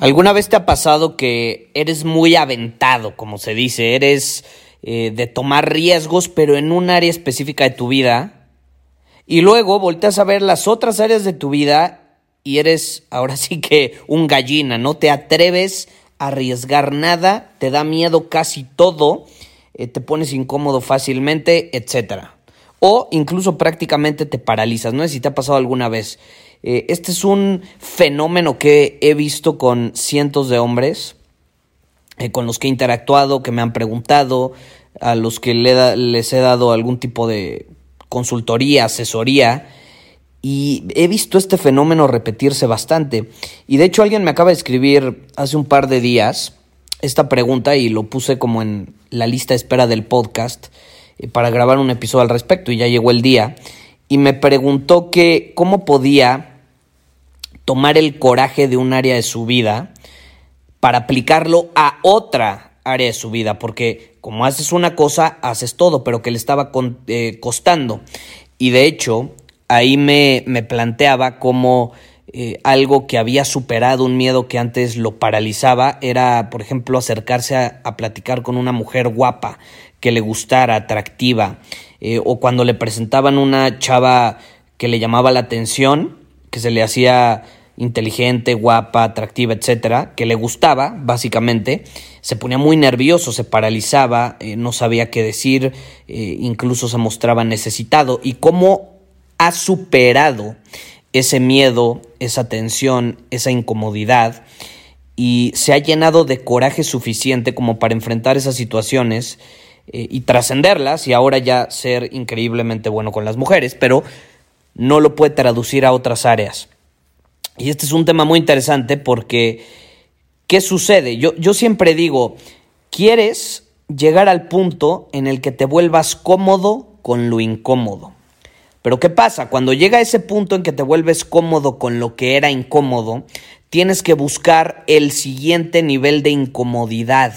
¿Alguna vez te ha pasado que eres muy aventado, como se dice? Eres eh, de tomar riesgos, pero en un área específica de tu vida. Y luego volteas a ver las otras áreas de tu vida y eres ahora sí que un gallina, no te atreves a arriesgar nada, te da miedo casi todo, eh, te pones incómodo fácilmente, etc. O incluso prácticamente te paralizas. No sé si te ha pasado alguna vez. Eh, este es un fenómeno que he visto con cientos de hombres, eh, con los que he interactuado, que me han preguntado, a los que les he dado algún tipo de consultoría, asesoría, y he visto este fenómeno repetirse bastante. Y de hecho alguien me acaba de escribir hace un par de días esta pregunta y lo puse como en la lista de espera del podcast eh, para grabar un episodio al respecto y ya llegó el día y me preguntó que cómo podía tomar el coraje de un área de su vida para aplicarlo a otra área de su vida, porque como haces una cosa, haces todo, pero que le estaba eh, costando. Y de hecho, ahí me, me planteaba como eh, algo que había superado un miedo que antes lo paralizaba, era, por ejemplo, acercarse a platicar con una mujer guapa, que le gustara, atractiva, eh, o cuando le presentaban una chava que le llamaba la atención, que se le hacía inteligente, guapa, atractiva, etcétera, que le gustaba, básicamente, se ponía muy nervioso, se paralizaba, eh, no sabía qué decir, eh, incluso se mostraba necesitado. ¿Y cómo ha superado ese miedo, esa tensión, esa incomodidad? Y se ha llenado de coraje suficiente como para enfrentar esas situaciones eh, y trascenderlas y ahora ya ser increíblemente bueno con las mujeres, pero no lo puede traducir a otras áreas. Y este es un tema muy interesante porque, ¿qué sucede? Yo, yo siempre digo, ¿quieres llegar al punto en el que te vuelvas cómodo con lo incómodo? Pero ¿qué pasa? Cuando llega ese punto en que te vuelves cómodo con lo que era incómodo, tienes que buscar el siguiente nivel de incomodidad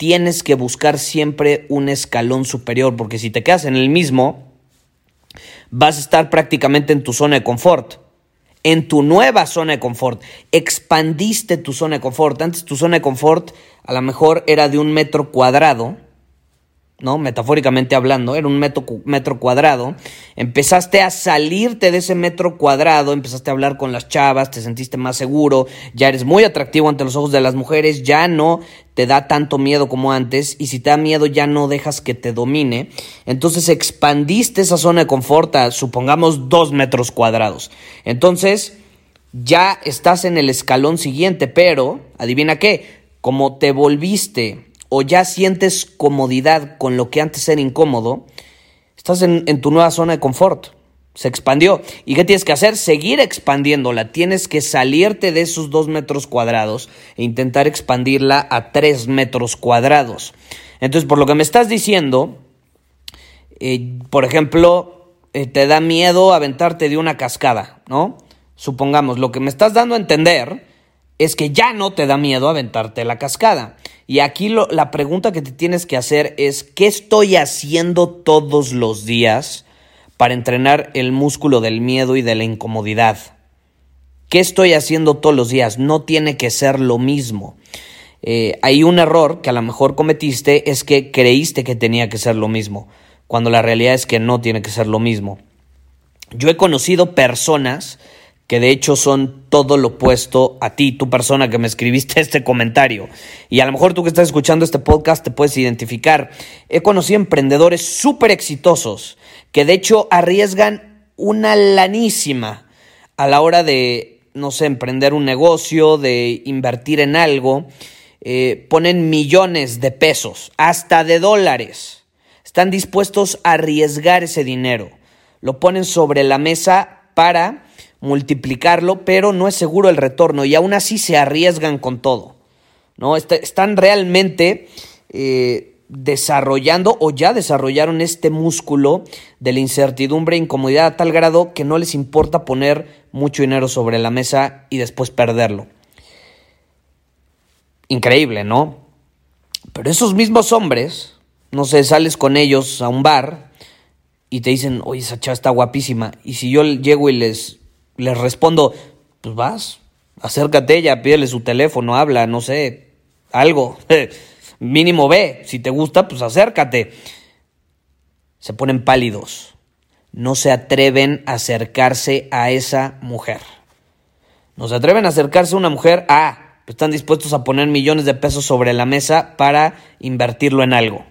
tienes que buscar siempre un escalón superior, porque si te quedas en el mismo, vas a estar prácticamente en tu zona de confort, en tu nueva zona de confort. Expandiste tu zona de confort. Antes tu zona de confort a lo mejor era de un metro cuadrado ¿no? Metafóricamente hablando, era un metro, metro, cuadrado. Empezaste a salirte de ese metro cuadrado, empezaste a hablar con las chavas, te sentiste más seguro, ya eres muy atractivo ante los ojos de las mujeres, ya no te da tanto miedo como antes, y si te da miedo ya no dejas que te domine. Entonces expandiste esa zona de confort a, supongamos, dos metros cuadrados. Entonces, ya estás en el escalón siguiente, pero, adivina qué, como te volviste o ya sientes comodidad con lo que antes era incómodo, estás en, tu nueva zona de confort. Se expandió. ¿Y qué tienes que hacer? Seguir expandiéndola. Tienes que salirte de esos dos metros cuadrados e intentar expandirla a tres metros cuadrados. Entonces, por lo que me estás diciendo, eh, por ejemplo, eh, te da miedo aventarte de una cascada, ¿no? Supongamos, lo que me estás dando a entender es que ya no te da miedo aventarte la cascada. Y aquí la pregunta que te tienes que hacer es, ¿qué estoy haciendo todos los días para entrenar el músculo del miedo y de la incomodidad? ¿Qué estoy haciendo todos los días? No tiene que ser lo mismo. Eh, hay un error que a lo mejor cometiste, es que creíste que tenía que ser lo mismo, cuando la realidad es que no tiene que ser lo mismo. Yo he conocido personas que de hecho son todo lo opuesto a ti, tu persona que me escribiste este comentario. Y a lo mejor tú que estás escuchando este podcast te puedes identificar. He conocido emprendedores súper exitosos que de hecho arriesgan una lanísima a la hora de, no sé, emprender un negocio, de invertir en algo. Eh, ponen millones de pesos, hasta de dólares. Están dispuestos a arriesgar ese dinero. Lo ponen sobre la mesa para multiplicarlo, pero no es seguro el retorno y aún así se arriesgan con todo. ¿no? están realmente eh, desarrollando o ya desarrollaron este músculo de la incertidumbre e incomodidad a tal grado que no les importa poner mucho dinero sobre la mesa y después perderlo. Increíble, ¿no? Pero esos mismos hombres, no sé, sales con ellos a un bar y te dicen, oye, esa chava está guapísima. Y si yo llego y les les respondo, pues vas, acércate ella, pídele su teléfono, habla, no sé, algo. Mínimo ve, si te gusta, pues acércate. Se ponen pálidos. No se atreven a acercarse a esa mujer. No se atreven a acercarse a una mujer, ah, pues están dispuestos a poner millones de pesos sobre la mesa para invertirlo en algo.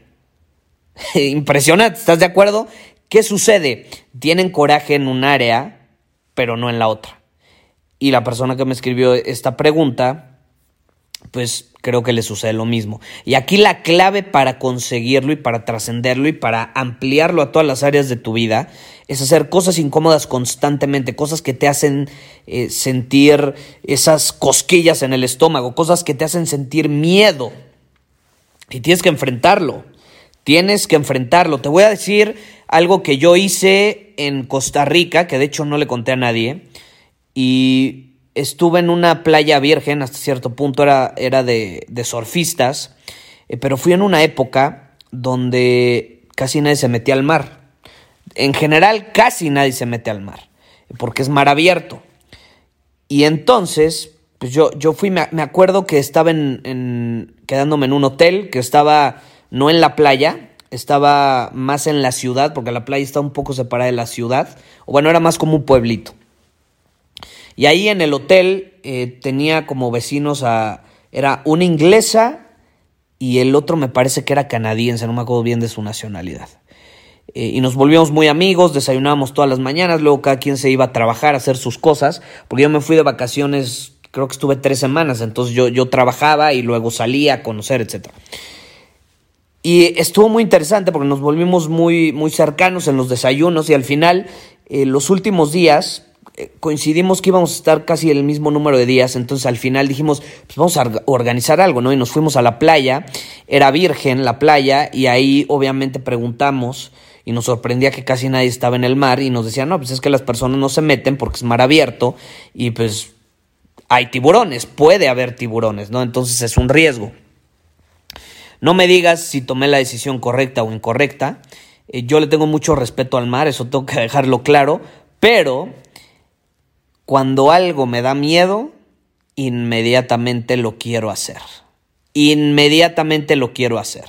Impresionante, ¿estás de acuerdo? ¿Qué sucede? Tienen coraje en un área pero no en la otra. Y la persona que me escribió esta pregunta, pues creo que le sucede lo mismo. Y aquí la clave para conseguirlo y para trascenderlo y para ampliarlo a todas las áreas de tu vida es hacer cosas incómodas constantemente, cosas que te hacen eh, sentir esas cosquillas en el estómago, cosas que te hacen sentir miedo. Y tienes que enfrentarlo. Tienes que enfrentarlo. Te voy a decir algo que yo hice en Costa Rica, que de hecho no le conté a nadie, y estuve en una playa virgen, hasta cierto punto era, era de, surfistas, eh, pero fui en una época donde casi nadie se metía al mar. En general, casi nadie se mete al mar, porque es mar abierto. Y entonces, pues yo, yo fui, me, acuerdo que estaba en, quedándome en un hotel, que estaba no en la playa, estaba más en la ciudad, porque la playa está un poco separada de la ciudad, o bueno, era más como un pueblito. Y ahí en el hotel eh, tenía como vecinos a, era una inglesa y el otro me parece que era canadiense, no me acuerdo bien de su nacionalidad. Eh, y nos volvíamos muy amigos, desayunábamos todas las mañanas, luego cada quien se iba a trabajar, a hacer sus cosas, porque yo me fui de vacaciones, creo que estuve tres semanas, entonces yo, yo trabajaba y luego salía a conocer, etcétera. Y estuvo muy interesante porque nos volvimos muy, muy cercanos en los desayunos y al final, eh, los últimos días, eh, coincidimos que íbamos a estar casi el mismo número de días, entonces al final dijimos, pues vamos a organizar algo, ¿no? Y nos fuimos a la playa, era virgen la playa y ahí obviamente preguntamos y nos sorprendía que casi nadie estaba en el mar y nos decían, no, pues es que las personas no se meten porque es mar abierto y pues hay tiburones, puede haber tiburones, ¿no? Entonces es un riesgo. No me digas si tomé la decisión correcta o incorrecta. Eh, yo le tengo mucho respeto al mar, eso tengo que dejarlo claro, pero cuando algo me da miedo, inmediatamente lo quiero hacer. Inmediatamente lo quiero hacer.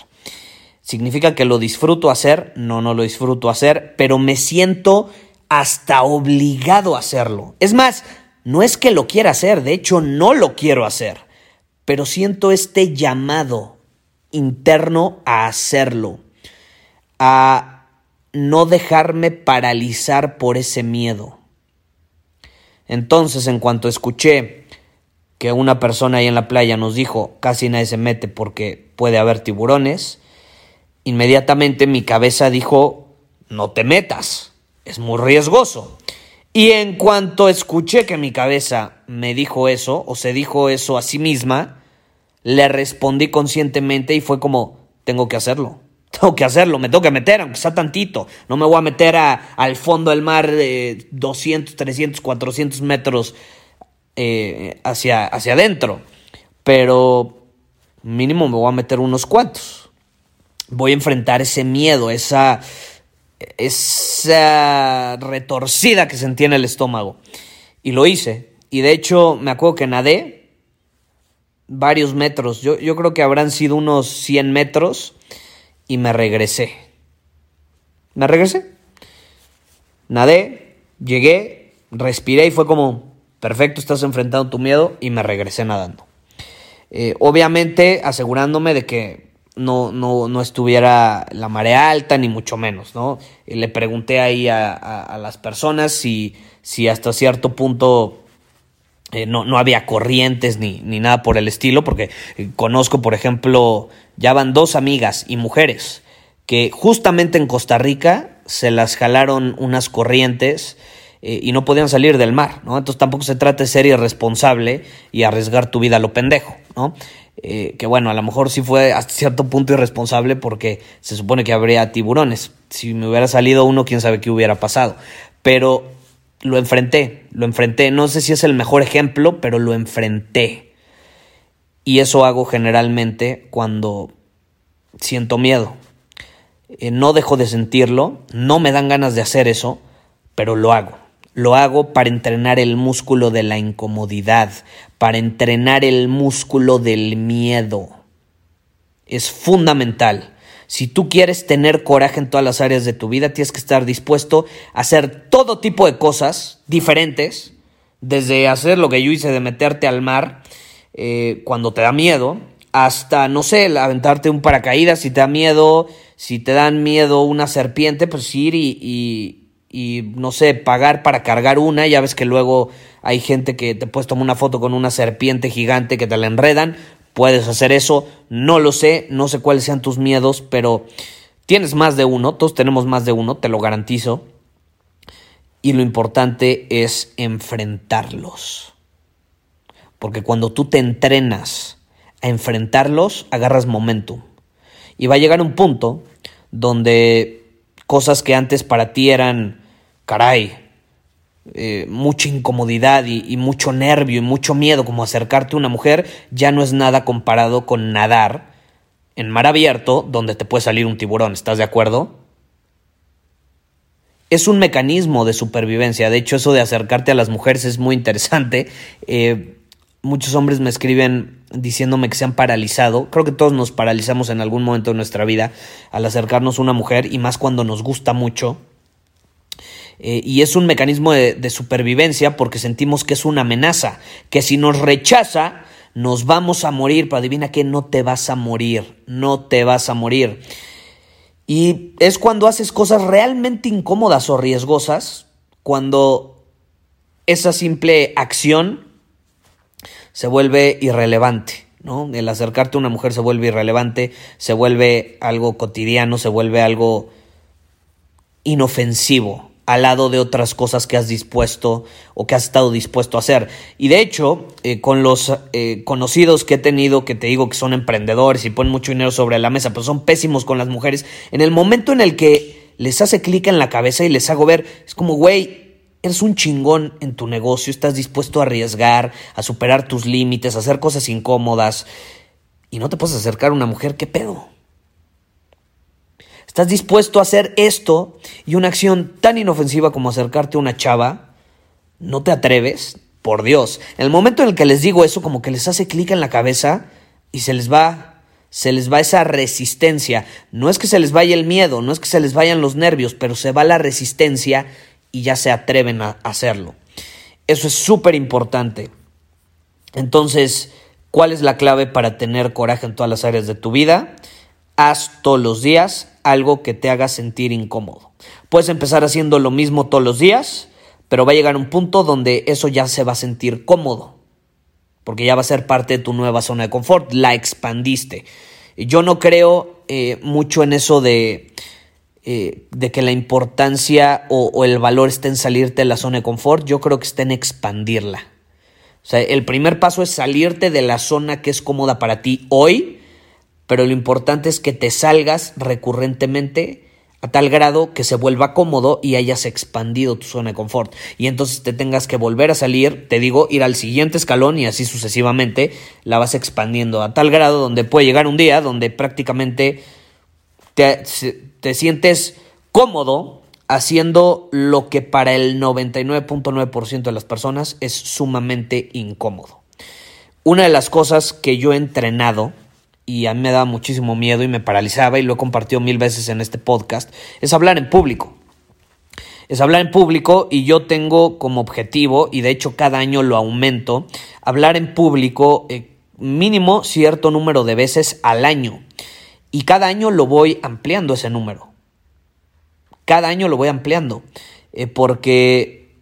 ¿Significa que lo disfruto hacer? No, no lo disfruto hacer, pero me siento hasta obligado a hacerlo. Es más, no es que lo quiera hacer, de hecho no lo quiero hacer, pero siento este llamado interno a hacerlo, a no dejarme paralizar por ese miedo. Entonces, en cuanto escuché que una persona ahí en la playa nos dijo, casi nadie se mete porque puede haber tiburones, inmediatamente mi cabeza dijo, no te metas, es muy riesgoso. Y en cuanto escuché que mi cabeza me dijo eso, o se dijo eso a sí misma, le respondí conscientemente y fue como, tengo que hacerlo. Tengo que hacerlo, me tengo que meter, aunque sea tantito. No me voy a meter a, al fondo del mar de 200, 300, 400 metros eh, hacia, hacia adentro. Pero mínimo me voy a meter unos cuantos. Voy a enfrentar ese miedo, esa, esa retorcida que sentía en el estómago. Y lo hice. Y de hecho me acuerdo que nadé varios metros. Yo, yo creo que habrán sido unos 100 metros y me regresé. Me regresé. Nadé, llegué, respiré y fue como, Perfecto, estás enfrentando tu miedo y me regresé nadando. Eh, obviamente asegurándome de que no, no, no, estuviera la marea alta, ni mucho menos, ¿no? le pregunté ahí a, las personas si, si hasta cierto punto eh, no, no, había corrientes ni, ni, nada por el estilo, porque eh, conozco, por ejemplo, ya van dos amigas y mujeres que justamente en Costa Rica se las jalaron unas corrientes eh, y no podían salir del mar, ¿no? Entonces tampoco se trata de ser irresponsable y arriesgar tu vida a lo pendejo, ¿no? Que bueno, a lo mejor sí fue hasta cierto punto irresponsable porque se supone que habría tiburones. Si me hubiera salido uno, quién sabe qué hubiera pasado. Pero lo enfrenté, lo enfrenté. No sé si es el mejor ejemplo, pero lo enfrenté. Y eso hago generalmente cuando siento miedo. Eh, no dejo de sentirlo, no me dan ganas de hacer eso, pero lo hago. Lo hago para entrenar el músculo de la incomodidad, para entrenar el músculo del miedo. Es fundamental. Si tú quieres tener coraje en todas las áreas de tu vida, tienes que estar dispuesto a hacer todo tipo de cosas diferentes, desde hacer lo que yo hice de meterte al mar eh, cuando te da miedo, hasta, no sé, aventarte un paracaídas si te da miedo, si te dan miedo una serpiente, pues ir y y no sé, pagar para cargar una, ya ves que luego hay gente que te puedes tomar una foto con una serpiente gigante que te la enredan, puedes hacer eso, no lo sé, no sé cuáles sean tus miedos, pero tienes más de uno, todos tenemos más de uno, te lo garantizo, y lo importante es enfrentarlos, porque cuando tú te entrenas a enfrentarlos, agarras momentum, y va a llegar un punto donde cosas que antes para ti eran caray, eh, mucha incomodidad y, mucho nervio y mucho miedo como acercarte a una mujer, ya no es nada comparado con nadar en mar abierto donde te puede salir un tiburón, ¿estás de acuerdo? Es un mecanismo de supervivencia, de hecho eso de acercarte a las mujeres es muy interesante. Eh, muchos hombres me escriben diciéndome que se han paralizado. Creo que todos nos paralizamos en algún momento de nuestra vida al acercarnos a una mujer y más cuando nos gusta mucho. Eh, y es un mecanismo de, supervivencia porque sentimos que es una amenaza, que si nos rechaza nos vamos a morir, pero adivina que no te vas a morir, no te vas a morir. Y es cuando haces cosas realmente incómodas o riesgosas, cuando esa simple acción se vuelve irrelevante. ¿no? El acercarte a una mujer se vuelve irrelevante, se vuelve algo cotidiano, se vuelve algo inofensivo, al lado de otras cosas que has dispuesto o que has estado dispuesto a hacer. Y de hecho, eh, con los eh, conocidos que he tenido, que te digo que son emprendedores y ponen mucho dinero sobre la mesa, pero son pésimos con las mujeres, en el momento en el que les hace clic en la cabeza y les hago ver, es como, güey, eres un chingón en tu negocio, estás dispuesto a arriesgar, a superar tus límites, a hacer cosas incómodas, y no te puedes acercar a una mujer, ¿qué pedo? ¿Estás dispuesto a hacer esto y una acción tan inofensiva como acercarte a una chava? ¿No te atreves? Por Dios. En el momento en el que les digo eso, como que les hace clic en la cabeza y se les va se les va esa resistencia. No es que se les vaya el miedo, no es que se les vayan los nervios, pero se va la resistencia y ya se atreven a hacerlo. Eso es súper importante. Entonces, ¿cuál es la clave para tener coraje en todas las áreas de tu vida? Haz todos los días algo que te haga sentir incómodo. Puedes empezar haciendo lo mismo todos los días, pero va a llegar un punto donde eso ya se va a sentir cómodo, porque ya va a ser parte de tu nueva zona de confort, la expandiste. Yo no creo eh, mucho en eso de, eh, de que la importancia o, el valor esté en salirte de la zona de confort, yo creo que está en expandirla. O sea, el primer paso es salirte de la zona que es cómoda para ti hoy pero lo importante es que te salgas recurrentemente a tal grado que se vuelva cómodo y hayas expandido tu zona de confort. Y entonces te tengas que volver a salir, te digo, ir al siguiente escalón y así sucesivamente la vas expandiendo a tal grado donde puede llegar un día donde prácticamente te, te sientes cómodo haciendo lo que para el 99.9% de las personas es sumamente incómodo. Una de las cosas que yo he entrenado y a mí me daba muchísimo miedo y me paralizaba y lo he compartido mil veces en este podcast, es hablar en público. es hablar en público y yo tengo como objetivo, y de hecho cada año lo aumento, hablar en público eh, mínimo cierto número de veces al año. Y cada año lo voy ampliando ese número. Cada año lo voy ampliando. Eh, porque...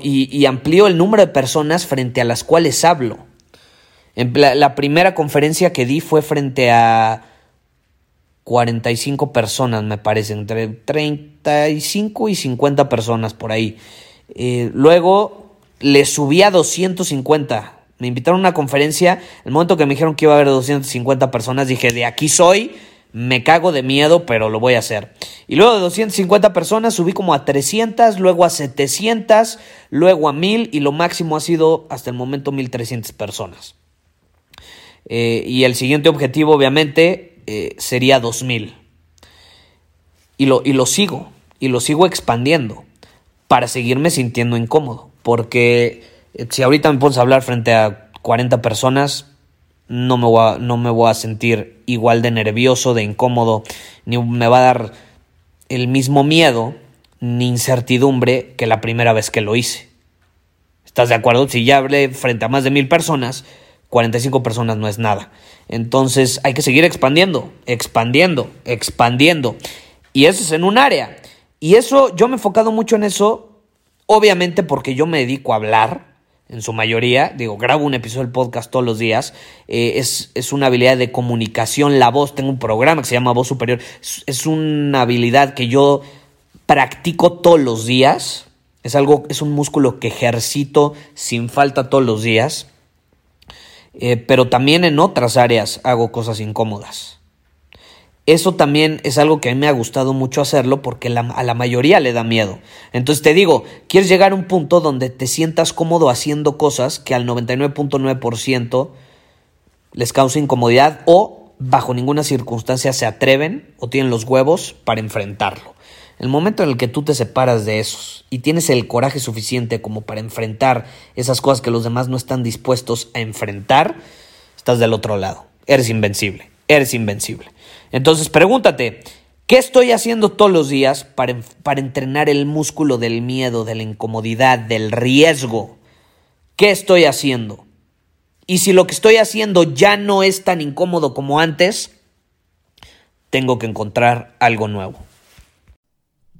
y, y, amplío el número de personas frente a las cuales hablo. La primera conferencia que di fue frente a 45 personas, me parece, entre 35 y 50 personas por ahí. Eh, luego le subí a 250. Me invitaron a una conferencia. El momento que me dijeron que iba a haber 250 personas, dije, de aquí soy, me cago de miedo, pero lo voy a hacer. Y luego de 250 personas subí como a 300, luego a 700, luego a 1000 y lo máximo ha sido hasta el momento 1300 personas. Eh, y el siguiente objetivo, obviamente, eh, sería 2000. Y lo, y lo sigo, y lo sigo expandiendo para seguirme sintiendo incómodo. Porque eh, si ahorita me pones a hablar frente a 40 personas, no me, a, no me voy a sentir igual de nervioso, de incómodo, ni me va a dar el mismo miedo ni incertidumbre que la primera vez que lo hice. ¿Estás de acuerdo? Si ya hablé frente a más de mil personas, 45 personas no es nada. Entonces hay que seguir expandiendo, expandiendo, expandiendo. Y eso es en un área. Y eso, yo me he enfocado mucho en eso, obviamente porque yo me dedico a hablar, en su mayoría, digo, grabo un episodio del podcast todos los días, eh, es, es, una habilidad de comunicación, la voz, tengo un programa que se llama Voz Superior, es, es una habilidad que yo practico todos los días, es algo, es un músculo que ejercito sin falta todos los días. Eh, pero también en otras áreas hago cosas incómodas. Eso también es algo que a mí me ha gustado mucho hacerlo porque a la mayoría le da miedo. Entonces te digo, quieres llegar a un punto donde te sientas cómodo haciendo cosas que al 99.9% les causa incomodidad o bajo ninguna circunstancia se atreven o tienen los huevos para enfrentarlo. El momento en el que tú te separas de esos y tienes el coraje suficiente como para enfrentar esas cosas que los demás no están dispuestos a enfrentar, estás del otro lado. Eres invencible, eres invencible. Entonces pregúntate, ¿qué estoy haciendo todos los días para, para entrenar el músculo del miedo, de la incomodidad, del riesgo? ¿Qué estoy haciendo? Y si lo que estoy haciendo ya no es tan incómodo como antes, tengo que encontrar algo nuevo.